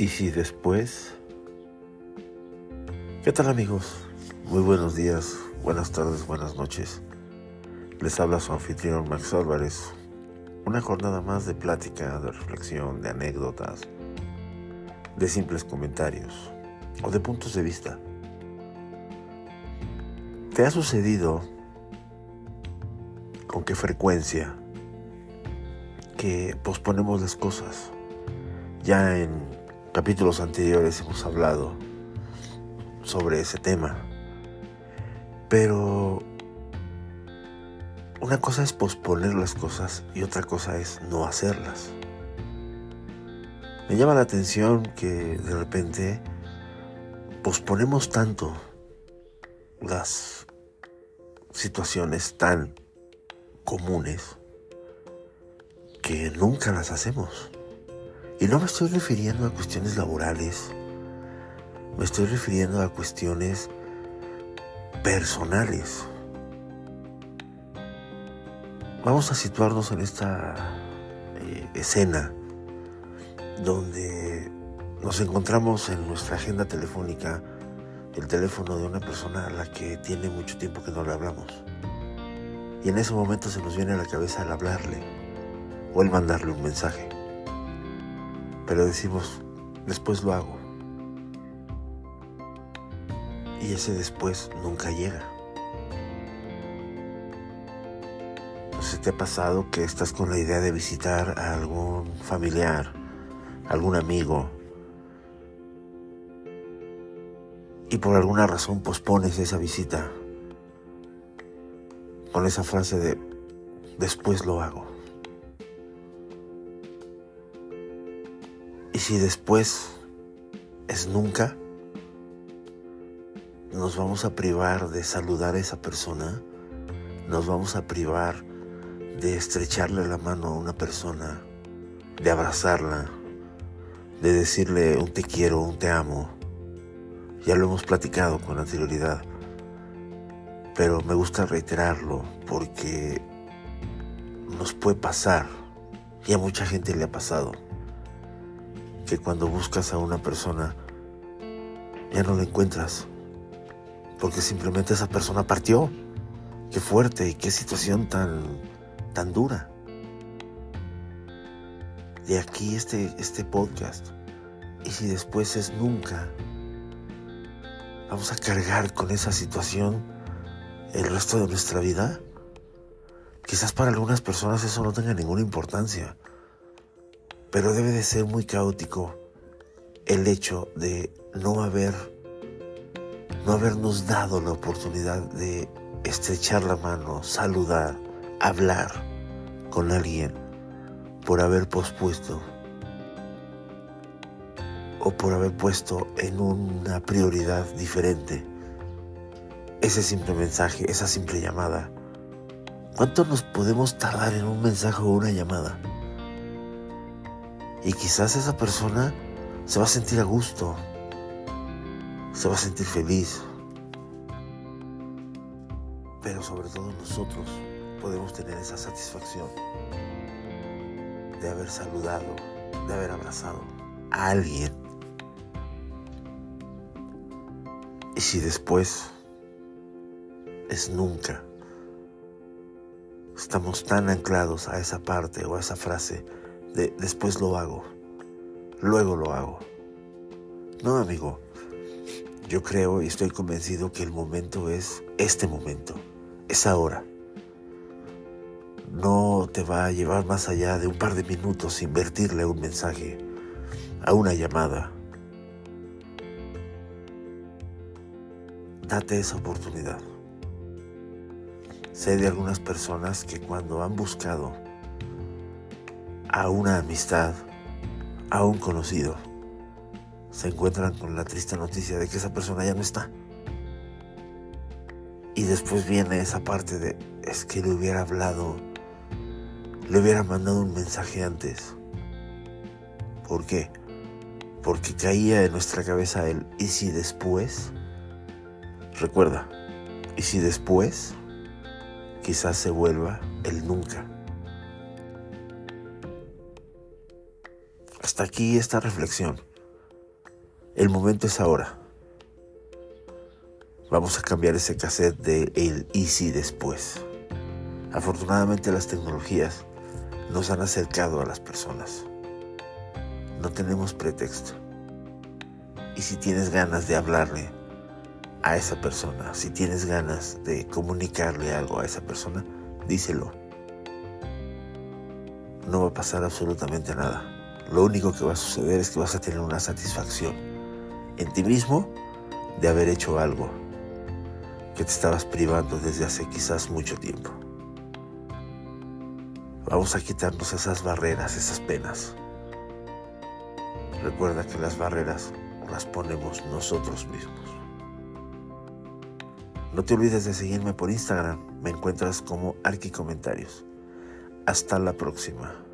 ¿Y si después? ¿Qué tal amigos? Muy buenos días, buenas tardes, buenas noches. Les habla su anfitrión Max Álvarez. Una jornada más de plática, de reflexión, de anécdotas, de simples comentarios o de puntos de vista. ¿Te ha sucedido con qué frecuencia que posponemos las cosas? Ya en capítulos anteriores hemos hablado sobre ese tema. Pero una cosa es posponer las cosas y otra cosa es no hacerlas. Me llama la atención que de repente posponemos tanto las situaciones tan comunes que nunca las hacemos. Y no me estoy refiriendo a cuestiones laborales, me estoy refiriendo a cuestiones personales. Vamos a situarnos en esta eh, escena donde nos encontramos en nuestra agenda telefónica el teléfono de una persona a la que tiene mucho tiempo que no le hablamos. Y en ese momento se nos viene a la cabeza el hablarle o el mandarle un mensaje pero decimos, después lo hago. Y ese después nunca llega. ¿No se te ha pasado que estás con la idea de visitar a algún familiar, algún amigo, y por alguna razón pospones esa visita con esa frase de después lo hago? Si después es nunca, nos vamos a privar de saludar a esa persona, nos vamos a privar de estrecharle la mano a una persona, de abrazarla, de decirle un te quiero, un te amo. Ya lo hemos platicado con anterioridad, pero me gusta reiterarlo porque nos puede pasar y a mucha gente le ha pasado que cuando buscas a una persona ya no la encuentras. Porque simplemente esa persona partió. Qué fuerte y qué situación tan, tan dura. De aquí este, este podcast. Y si después es nunca, vamos a cargar con esa situación el resto de nuestra vida. Quizás para algunas personas eso no tenga ninguna importancia. Pero debe de ser muy caótico el hecho de no haber, no habernos dado la oportunidad de estrechar la mano, saludar, hablar con alguien por haber pospuesto o por haber puesto en una prioridad diferente ese simple mensaje, esa simple llamada. ¿Cuánto nos podemos tardar en un mensaje o una llamada? Y quizás esa persona se va a sentir a gusto, se va a sentir feliz. Pero sobre todo nosotros podemos tener esa satisfacción de haber saludado, de haber abrazado a alguien. Y si después es nunca, estamos tan anclados a esa parte o a esa frase, después lo hago, luego lo hago. No, amigo, yo creo y estoy convencido que el momento es este momento, es ahora. No te va a llevar más allá de un par de minutos invertirle un mensaje, a una llamada. Date esa oportunidad. Sé de algunas personas que cuando han buscado a una amistad, a un conocido, se encuentran con la triste noticia de que esa persona ya no está. Y después viene esa parte de, es que le hubiera hablado, le hubiera mandado un mensaje antes. ¿Por qué? Porque caía en nuestra cabeza el, ¿y si después? Recuerda, ¿y si después? Quizás se vuelva el nunca. Aquí esta reflexión. El momento es ahora. Vamos a cambiar ese cassette de el easy después. Afortunadamente las tecnologías nos han acercado a las personas. No tenemos pretexto. Y si tienes ganas de hablarle a esa persona, si tienes ganas de comunicarle algo a esa persona, díselo. No va a pasar absolutamente nada. Lo único que va a suceder es que vas a tener una satisfacción en ti mismo de haber hecho algo que te estabas privando desde hace quizás mucho tiempo. Vamos a quitarnos esas barreras, esas penas. Recuerda que las barreras las ponemos nosotros mismos. No te olvides de seguirme por Instagram. Me encuentras como Arqui Comentarios. Hasta la próxima.